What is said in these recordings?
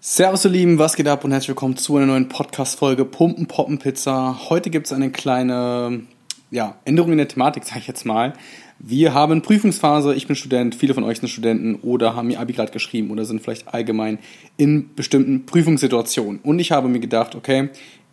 Servus ihr Lieben, was geht ab und herzlich willkommen zu einer neuen Podcast-Folge Pumpen Poppen Pizza. Heute gibt es eine kleine ja, Änderung in der Thematik, sage ich jetzt mal. Wir haben Prüfungsphase, ich bin Student, viele von euch sind Studenten oder haben ihr Abi gerade geschrieben oder sind vielleicht allgemein in bestimmten Prüfungssituationen. Und ich habe mir gedacht, okay,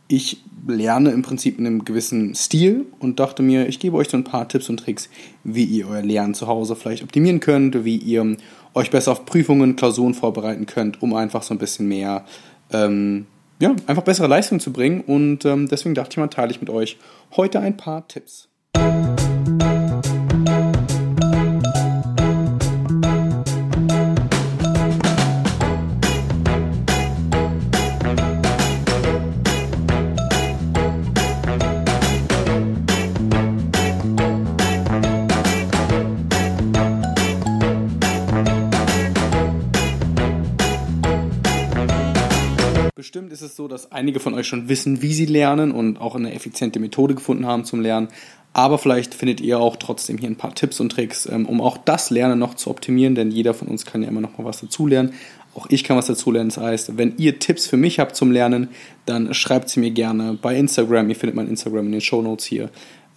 ich lerne im Prinzip in einem gewissen Stil und dachte mir, ich gebe euch so ein paar Tipps und Tricks, wie ihr euer Lernen zu Hause vielleicht optimieren könnt, wie ihr euch besser auf Prüfungen, Klausuren vorbereiten könnt, um einfach so ein bisschen mehr, ähm, ja, einfach bessere Leistung zu bringen. Und ähm, deswegen dachte ich mal, teile ich mit euch heute ein paar Tipps. Bestimmt ist es so, dass einige von euch schon wissen, wie sie lernen und auch eine effiziente Methode gefunden haben zum Lernen. Aber vielleicht findet ihr auch trotzdem hier ein paar Tipps und Tricks, ähm, um auch das Lernen noch zu optimieren, denn jeder von uns kann ja immer noch mal was dazulernen. Auch ich kann was dazulernen. Das heißt, wenn ihr Tipps für mich habt zum Lernen, dann schreibt sie mir gerne bei Instagram. Ihr findet mein Instagram in den Show Notes hier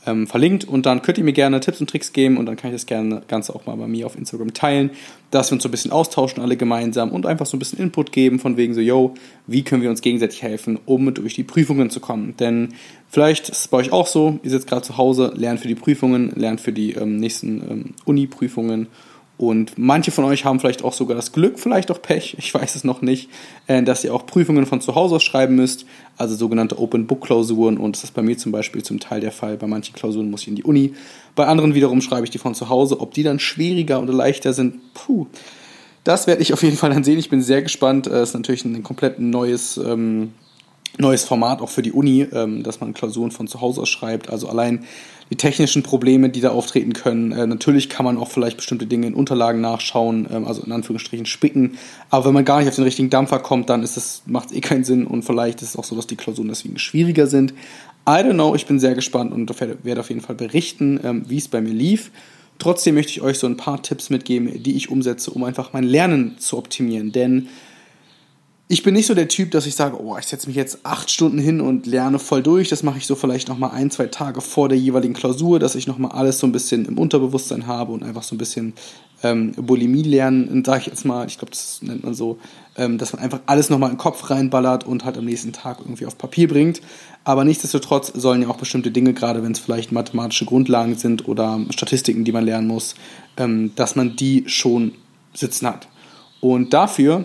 ähm, verlinkt und dann könnt ihr mir gerne Tipps und Tricks geben und dann kann ich das gerne Ganze auch mal bei mir auf Instagram teilen, dass wir uns so ein bisschen austauschen alle gemeinsam und einfach so ein bisschen Input geben von wegen so, yo, wie können wir uns gegenseitig helfen, um durch die Prüfungen zu kommen. Denn vielleicht ist es bei euch auch so, ihr sitzt gerade zu Hause, lernt für die Prüfungen, lernt für die ähm, nächsten ähm, Uni-Prüfungen und manche von euch haben vielleicht auch sogar das Glück, vielleicht auch Pech, ich weiß es noch nicht, äh, dass ihr auch Prüfungen von zu Hause aus schreiben müsst, also sogenannte Open Book Klausuren. Und das ist bei mir zum Beispiel zum Teil der Fall. Bei manchen Klausuren muss ich in die Uni, bei anderen wiederum schreibe ich die von zu Hause. Ob die dann schwieriger oder leichter sind, puh, das werde ich auf jeden Fall dann sehen. Ich bin sehr gespannt. Es ist natürlich ein komplett neues. Ähm, neues Format auch für die Uni, ähm, dass man Klausuren von zu Hause aus schreibt. Also allein die technischen Probleme, die da auftreten können. Äh, natürlich kann man auch vielleicht bestimmte Dinge in Unterlagen nachschauen, ähm, also in Anführungsstrichen spicken. Aber wenn man gar nicht auf den richtigen Dampfer kommt, dann macht es eh keinen Sinn und vielleicht ist es auch so, dass die Klausuren deswegen schwieriger sind. I don't know, ich bin sehr gespannt und werde auf jeden Fall berichten, ähm, wie es bei mir lief. Trotzdem möchte ich euch so ein paar Tipps mitgeben, die ich umsetze, um einfach mein Lernen zu optimieren. Denn ich bin nicht so der Typ, dass ich sage, oh, ich setze mich jetzt acht Stunden hin und lerne voll durch. Das mache ich so vielleicht nochmal ein, zwei Tage vor der jeweiligen Klausur, dass ich nochmal alles so ein bisschen im Unterbewusstsein habe und einfach so ein bisschen ähm, Bulimie lernen, sage ich jetzt mal. Ich glaube, das nennt man so, ähm, dass man einfach alles nochmal in den Kopf reinballert und halt am nächsten Tag irgendwie auf Papier bringt. Aber nichtsdestotrotz sollen ja auch bestimmte Dinge, gerade wenn es vielleicht mathematische Grundlagen sind oder Statistiken, die man lernen muss, ähm, dass man die schon sitzen hat. Und dafür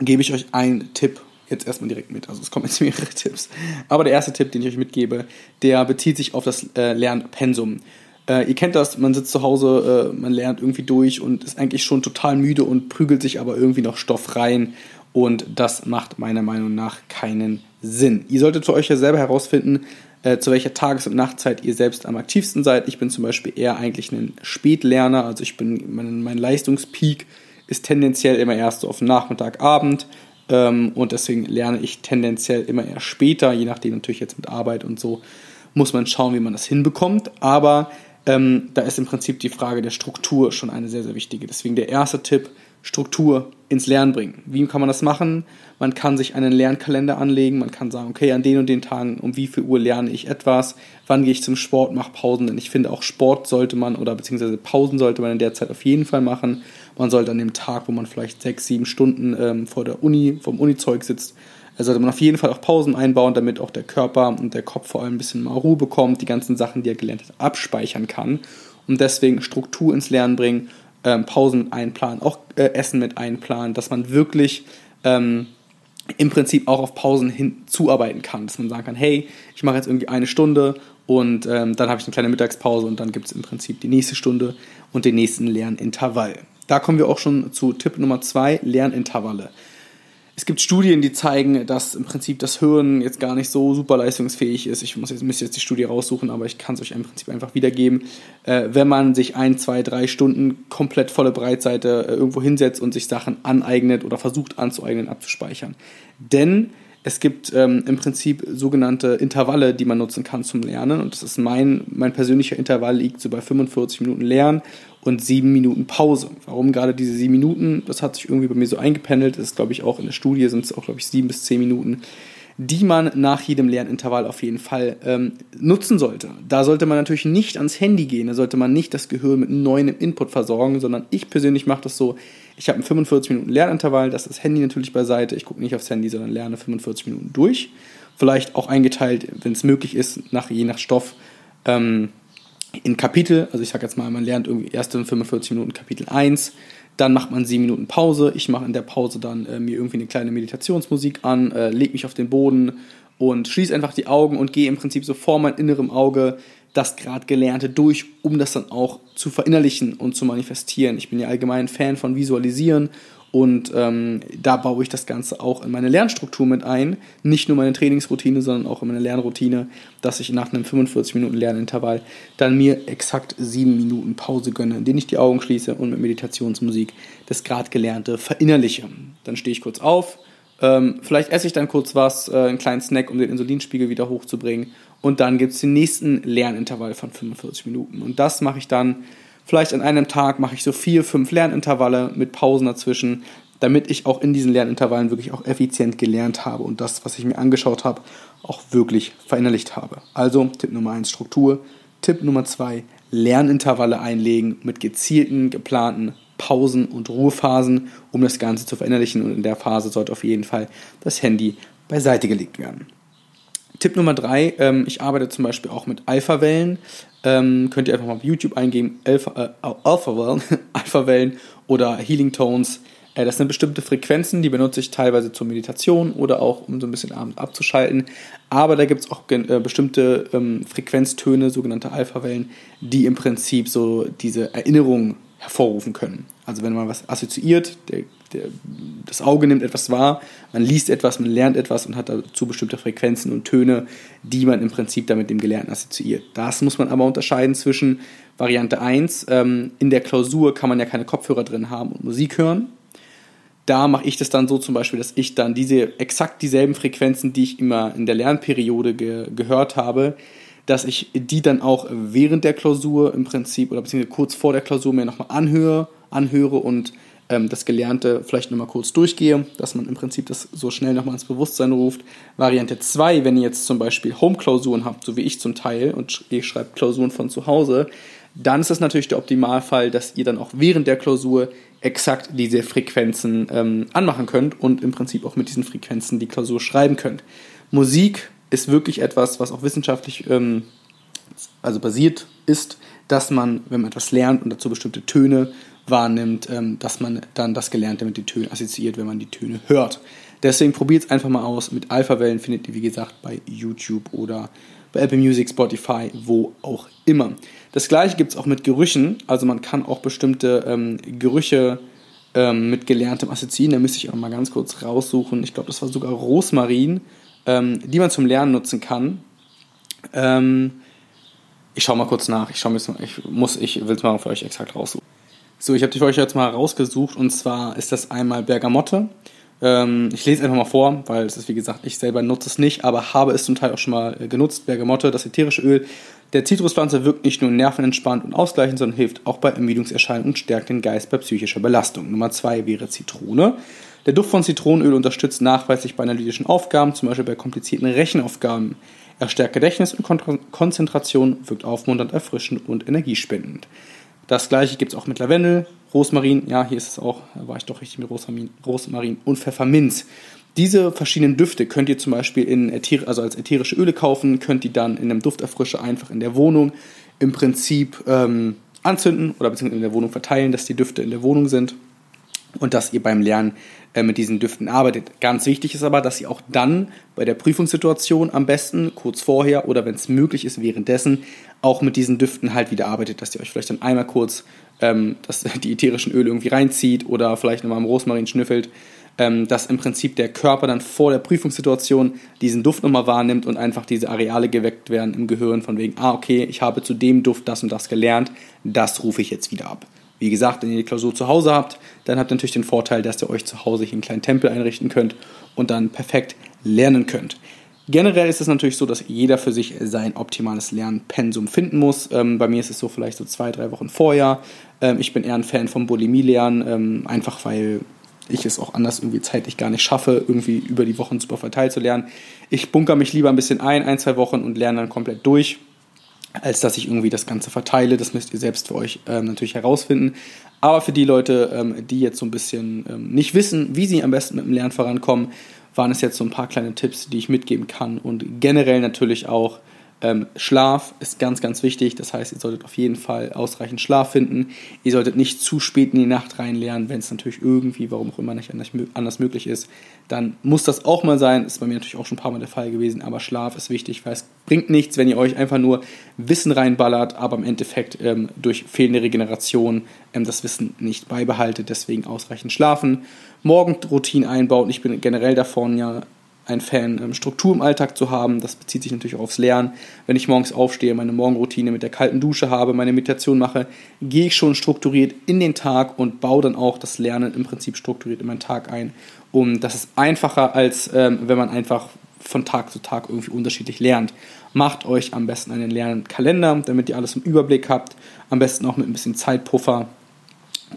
gebe ich euch einen Tipp jetzt erstmal direkt mit. Also es kommen jetzt mehrere Tipps. Aber der erste Tipp, den ich euch mitgebe, der bezieht sich auf das äh, Lernpensum. Äh, ihr kennt das, man sitzt zu Hause, äh, man lernt irgendwie durch und ist eigentlich schon total müde und prügelt sich aber irgendwie noch Stoff rein. Und das macht meiner Meinung nach keinen Sinn. Ihr solltet für euch ja selber herausfinden, äh, zu welcher Tages- und Nachtzeit ihr selbst am aktivsten seid. Ich bin zum Beispiel eher eigentlich ein Spätlerner, also ich bin mein, mein Leistungspeak ist tendenziell immer erst so auf Nachmittag, Abend. Ähm, und deswegen lerne ich tendenziell immer eher später, je nachdem natürlich jetzt mit Arbeit und so, muss man schauen, wie man das hinbekommt. Aber ähm, da ist im Prinzip die Frage der Struktur schon eine sehr, sehr wichtige. Deswegen der erste Tipp, Struktur ins Lernen bringen. Wie kann man das machen? Man kann sich einen Lernkalender anlegen, man kann sagen, okay, an den und den Tagen, um wie viel Uhr lerne ich etwas, wann gehe ich zum Sport, mache Pausen, denn ich finde auch Sport sollte man oder beziehungsweise Pausen sollte man in der Zeit auf jeden Fall machen. Man sollte an dem Tag, wo man vielleicht sechs, sieben Stunden ähm, vor der Uni, vom Unizeug sitzt, sollte man auf jeden Fall auch Pausen einbauen, damit auch der Körper und der Kopf vor allem ein bisschen mal Ruhe bekommt, die ganzen Sachen, die er gelernt hat, abspeichern kann und deswegen Struktur ins Lernen bringen, ähm, Pausen einplanen, auch äh, Essen mit einplanen, dass man wirklich ähm, im Prinzip auch auf Pausen hinzuarbeiten kann, dass man sagen kann, hey, ich mache jetzt irgendwie eine Stunde und ähm, dann habe ich eine kleine Mittagspause und dann gibt es im Prinzip die nächste Stunde und den nächsten Lernintervall. Da kommen wir auch schon zu Tipp Nummer zwei, Lernintervalle. Es gibt Studien, die zeigen, dass im Prinzip das Hirn jetzt gar nicht so super leistungsfähig ist. Ich muss jetzt, müsste jetzt die Studie raussuchen, aber ich kann es euch im Prinzip einfach wiedergeben. Äh, wenn man sich ein, zwei, drei Stunden komplett volle Breitseite äh, irgendwo hinsetzt und sich Sachen aneignet oder versucht anzueignen, abzuspeichern. Denn Es gibt ähm, im Prinzip sogenannte Intervalle, die man nutzen kann zum Lernen. Und das ist mein, mein persönlicher Intervall liegt so bei 45 Minuten Lernen und 7 Minuten Pause. Warum gerade diese 7 Minuten? Das hat sich irgendwie bei mir so eingependelt. Das ist, glaube ich, auch in der Studie sind es auch, glaube ich, 7 bis 10 Minuten die man nach jedem Lernintervall auf jeden Fall ähm, nutzen sollte. Da sollte man natürlich nicht ans Handy gehen, da sollte man nicht das Gehirn mit neuem Input versorgen, sondern ich persönlich mache das so, ich habe einen 45 Minuten Lernintervall, das ist das Handy natürlich beiseite, ich gucke nicht aufs Handy, sondern lerne 45 Minuten durch. Vielleicht auch eingeteilt, wenn es möglich ist, nach, je nach Stoff ähm, in Kapitel. Also ich sage jetzt mal, man lernt irgendwie erst in 45 Minuten Kapitel 1, dann macht man sieben Minuten Pause. Ich mache in der Pause dann äh, mir irgendwie eine kleine Meditationsmusik an, äh, lege mich auf den Boden und schließe einfach die Augen und gehe im Prinzip so vor mein innerem Auge das gerade Gelernte durch, um das dann auch zu verinnerlichen und zu manifestieren. Ich bin ja allgemein Fan von Visualisieren und ähm, da baue ich das Ganze auch in meine Lernstruktur mit ein. Nicht nur meine Trainingsroutine, sondern auch in meine Lernroutine, dass ich nach einem 45 Minuten Lernintervall dann mir exakt sieben Minuten Pause gönne, in denen ich die Augen schließe und mit Meditationsmusik das gerade Gelernte verinnerliche. Dann stehe ich kurz auf, ähm, vielleicht esse ich dann kurz was, äh, einen kleinen Snack, um den Insulinspiegel wieder hochzubringen. Und dann gibt es den nächsten Lernintervall von 45 Minuten. Und das mache ich dann Vielleicht an einem Tag mache ich so vier, fünf Lernintervalle mit Pausen dazwischen, damit ich auch in diesen Lernintervallen wirklich auch effizient gelernt habe und das, was ich mir angeschaut habe, auch wirklich verinnerlicht habe. Also Tipp Nummer eins Struktur. Tipp Nummer zwei Lernintervalle einlegen mit gezielten, geplanten Pausen und Ruhephasen, um das Ganze zu verinnerlichen. Und in der Phase sollte auf jeden Fall das Handy beiseite gelegt werden. Tipp Nummer drei, ähm, ich arbeite zum Beispiel auch mit Alpha-Wellen. Ähm, könnt ihr einfach mal auf YouTube eingeben, Alpha, äh, Alpha-Wellen Alpha oder Healing Tones. Äh, das sind bestimmte Frequenzen, die benutze ich teilweise zur Meditation oder auch um so ein bisschen abends abzuschalten. Aber da gibt es auch äh, bestimmte ähm, Frequenztöne, sogenannte Alpha-Wellen, die im Prinzip so diese Erinnerung hervorrufen können. Also wenn man was assoziiert, der der, das Auge nimmt etwas wahr, man liest etwas, man lernt etwas und hat dazu bestimmte Frequenzen und Töne, die man im Prinzip damit dem Gelernten assoziiert. Das muss man aber unterscheiden zwischen Variante 1, ähm, in der Klausur kann man ja keine Kopfhörer drin haben und Musik hören. Da mache ich das dann so zum Beispiel, dass ich dann diese exakt dieselben Frequenzen, die ich immer in der Lernperiode ge gehört habe, dass ich die dann auch während der Klausur im Prinzip oder beziehungsweise kurz vor der Klausur mir nochmal anhöre, anhöre und ähm, das Gelernte vielleicht nochmal kurz durchgehe, dass man im Prinzip das so schnell nochmal ins Bewusstsein ruft. Variante 2, wenn ihr jetzt zum Beispiel Home-Klausuren habt, so wie ich zum Teil, und ihr schreibt Klausuren von zu Hause, dann ist es natürlich der Optimalfall, dass ihr dann auch während der Klausur exakt diese Frequenzen ähm, anmachen könnt und im Prinzip auch mit diesen Frequenzen die Klausur schreiben könnt. Musik ist wirklich etwas, was auch wissenschaftlich ähm, also basiert ist, dass man, wenn man etwas lernt und dazu bestimmte Töne wahrnimmt, ähm, dass man dann das Gelernte mit den Tönen assoziiert, wenn man die Töne hört. Deswegen probiert es einfach mal aus. Mit Alpha-Wellen findet ihr, wie gesagt, bei YouTube oder bei Apple Music, Spotify, wo auch immer. Das gleiche gibt es auch mit Gerüchen. Also man kann auch bestimmte ähm, Gerüche ähm, mit Gelerntem assoziieren. Da müsste ich auch mal ganz kurz raussuchen. Ich glaube, das war sogar Rosmarin, ähm, die man zum Lernen nutzen kann. Ähm, ich schaue mal kurz nach. Ich, ich, ich will es mal für euch exakt raussuchen. So, ich habe die für euch jetzt mal rausgesucht und zwar ist das einmal Bergamotte. Ähm, ich lese einfach mal vor, weil es ist wie gesagt, ich selber nutze es nicht, aber habe es zum Teil auch schon mal äh, genutzt. Bergamotte, das ätherische Öl der Zitruspflanze wirkt nicht nur nervenentspannt und ausgleichend, sondern hilft auch bei Ermüdungserscheinungen und stärkt den Geist bei psychischer Belastung. Nummer zwei wäre Zitrone. Der Duft von Zitronenöl unterstützt nachweislich bei analytischen Aufgaben, zum Beispiel bei komplizierten Rechenaufgaben. Er stärkt Gedächtnis und Konzentration, wirkt aufmunternd, erfrischend und energiespendend. Das gleiche gibt es auch mit Lavendel, Rosmarin, ja, hier ist es auch, war ich doch richtig mit Rosmarin, Rosmarin und Pfefferminz. Diese verschiedenen Düfte könnt ihr zum Beispiel in also als ätherische Öle kaufen, könnt ihr dann in einem Dufterfrischer einfach in der Wohnung im Prinzip ähm, anzünden oder beziehungsweise in der Wohnung verteilen, dass die Düfte in der Wohnung sind und dass ihr beim Lernen äh, mit diesen Düften arbeitet. Ganz wichtig ist aber, dass ihr auch dann bei der Prüfungssituation am besten kurz vorher oder wenn es möglich ist währenddessen auch mit diesen Düften halt wieder arbeitet, dass ihr euch vielleicht dann einmal kurz ähm, das, die ätherischen Öle irgendwie reinzieht oder vielleicht nochmal am Rosmarin schnüffelt, ähm, dass im Prinzip der Körper dann vor der Prüfungssituation diesen Duft nochmal wahrnimmt und einfach diese Areale geweckt werden im Gehirn von wegen, ah okay, ich habe zu dem Duft das und das gelernt, das rufe ich jetzt wieder ab. Wie gesagt, wenn ihr die Klausur zu Hause habt, dann habt ihr natürlich den Vorteil, dass ihr euch zu Hause hier einen kleinen Tempel einrichten könnt und dann perfekt lernen könnt. Generell ist es natürlich so, dass jeder für sich sein optimales Lernpensum finden muss. Ähm, bei mir ist es so vielleicht so zwei, drei Wochen vorher. Ähm, ich bin eher ein Fan vom Bulimie-Lernen, ähm, einfach weil ich es auch anders irgendwie zeitlich gar nicht schaffe, irgendwie über die Wochen super verteilt zu lernen. Ich bunker mich lieber ein bisschen ein, ein, zwei Wochen und lerne dann komplett durch, als dass ich irgendwie das Ganze verteile. Das müsst ihr selbst für euch ähm, natürlich herausfinden. Aber für die Leute, ähm, die jetzt so ein bisschen ähm, nicht wissen, wie sie am besten mit dem Lernen vorankommen, waren es jetzt so ein paar kleine Tipps, die ich mitgeben kann. Und generell natürlich auch ähm, Schlaf ist ganz, ganz wichtig. Das heißt, ihr solltet auf jeden Fall ausreichend Schlaf finden. Ihr solltet nicht zu spät in die Nacht reinlernen, wenn es natürlich irgendwie, warum auch immer nicht anders möglich ist. Dann muss das auch mal sein. Ist bei mir natürlich auch schon ein paar Mal der Fall gewesen. Aber Schlaf ist wichtig, weil es bringt nichts, wenn ihr euch einfach nur Wissen reinballert, aber im Endeffekt ähm, durch fehlende Regeneration ähm, das Wissen nicht beibehaltet. Deswegen ausreichend schlafen. Morgenroutine einbauen. Ich bin generell davon ja ein Fan, ähm, Struktur im Alltag zu haben. Das bezieht sich natürlich auch aufs Lernen. Wenn ich morgens aufstehe, meine Morgenroutine mit der kalten Dusche habe, meine Meditation mache, gehe ich schon strukturiert in den Tag und baue dann auch das Lernen im Prinzip strukturiert in meinen Tag ein. Um, das ist einfacher, als ähm, wenn man einfach von Tag zu Tag irgendwie unterschiedlich lernt. Macht euch am besten einen Lernkalender, damit ihr alles im Überblick habt. Am besten auch mit ein bisschen Zeitpuffer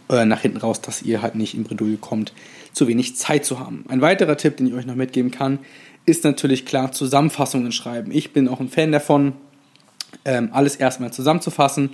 äh, nach hinten raus, dass ihr halt nicht in Bredouille kommt, zu wenig Zeit zu haben. Ein weiterer Tipp, den ich euch noch mitgeben kann, ist natürlich klar Zusammenfassungen schreiben. Ich bin auch ein Fan davon, ähm, alles erstmal zusammenzufassen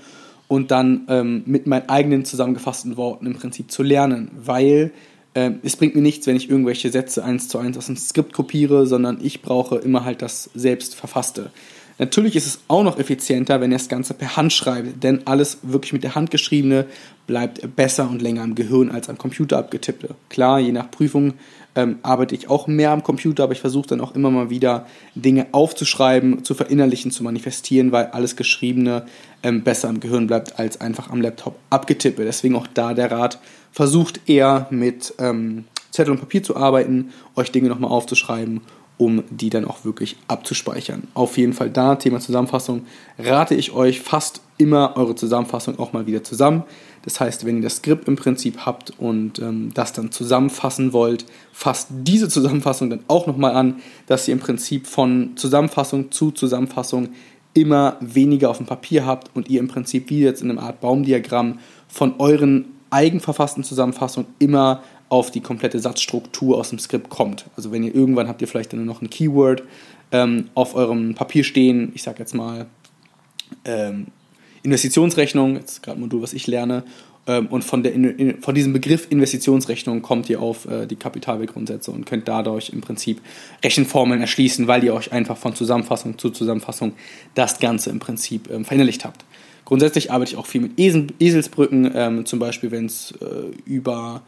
und dann ähm, mit meinen eigenen zusammengefassten Worten im Prinzip zu lernen, weil ähm, es bringt mir nichts, wenn ich irgendwelche Sätze eins zu eins aus dem Skript kopiere, sondern ich brauche immer halt das selbst verfasste. Natürlich ist es auch noch effizienter, wenn ihr das Ganze per Hand schreibt, denn alles wirklich mit der Hand geschriebene bleibt besser und länger im Gehirn als am Computer abgetippte. Klar, je nach Prüfung ähm, arbeite ich auch mehr am Computer, aber ich versuche dann auch immer mal wieder Dinge aufzuschreiben, zu verinnerlichen, zu manifestieren, weil alles Geschriebene ähm, besser im Gehirn bleibt als einfach am Laptop abgetippe. Deswegen auch da der Rat, versucht eher mit ähm, Zettel und Papier zu arbeiten, euch Dinge nochmal aufzuschreiben um die dann auch wirklich abzuspeichern. Auf jeden Fall da, Thema Zusammenfassung, rate ich euch fast immer eure Zusammenfassung auch mal wieder zusammen. Das heißt, wenn ihr das Skript im Prinzip habt und ähm, das dann zusammenfassen wollt, fasst diese Zusammenfassung dann auch nochmal an, dass ihr im Prinzip von Zusammenfassung zu Zusammenfassung immer weniger auf dem Papier habt und ihr im Prinzip wie jetzt in einem Art Baumdiagramm von euren eigenverfassten Zusammenfassungen immer auf die komplette Satzstruktur aus dem Skript kommt. Also wenn ihr irgendwann habt ihr vielleicht dann noch ein Keyword ähm, auf eurem Papier stehen, ich sage jetzt mal ähm, Investitionsrechnung, jetzt gerade Modul, was ich lerne, ähm, und von, der, in, von diesem Begriff Investitionsrechnung kommt ihr auf äh, die Kapitalweggrundsätze und könnt dadurch im Prinzip Rechenformeln erschließen, weil ihr euch einfach von Zusammenfassung zu Zusammenfassung das Ganze im Prinzip ähm, verinnerlicht habt. Grundsätzlich arbeite ich auch viel mit Esel, Eselsbrücken, ähm, zum Beispiel wenn es äh, über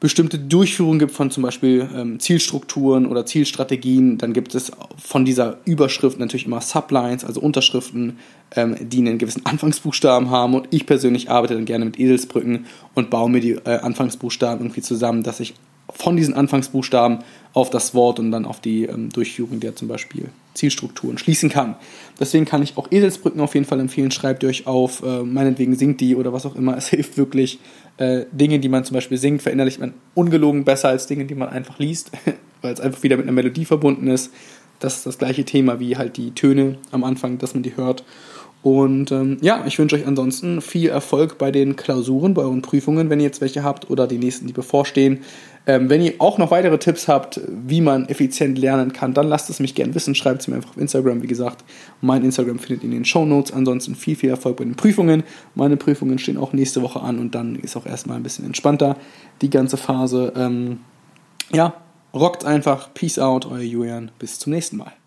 bestimmte Durchführungen gibt von zum Beispiel ähm, Zielstrukturen oder Zielstrategien, dann gibt es von dieser Überschrift natürlich immer Sublines, also Unterschriften, ähm, die einen gewissen Anfangsbuchstaben haben. Und ich persönlich arbeite dann gerne mit Eselsbrücken und baue mir die äh, Anfangsbuchstaben irgendwie zusammen, dass ich von diesen Anfangsbuchstaben auf das Wort und dann auf die ähm, Durchführung der zum Beispiel Zielstrukturen schließen kann. Deswegen kann ich auch Eselsbrücken auf jeden Fall empfehlen. Schreibt ihr euch auf, äh, meinetwegen singt die oder was auch immer. Es hilft wirklich. Äh, Dinge, die man zum Beispiel singt, verinnerlicht man ungelogen besser als Dinge, die man einfach liest, weil es einfach wieder mit einer Melodie verbunden ist. Das ist das gleiche Thema wie halt die Töne am Anfang, dass man die hört. Und ähm, ja, ich wünsche euch ansonsten viel Erfolg bei den Klausuren, bei euren Prüfungen, wenn ihr jetzt welche habt oder die nächsten, die bevorstehen. Ähm, wenn ihr auch noch weitere Tipps habt, wie man effizient lernen kann, dann lasst es mich gerne wissen. Schreibt es mir einfach auf Instagram. Wie gesagt, mein Instagram findet ihr in den Show Notes. Ansonsten viel, viel Erfolg bei den Prüfungen. Meine Prüfungen stehen auch nächste Woche an und dann ist auch erstmal ein bisschen entspannter die ganze Phase. Ähm, ja, rockt einfach. Peace out, euer Julian. Bis zum nächsten Mal.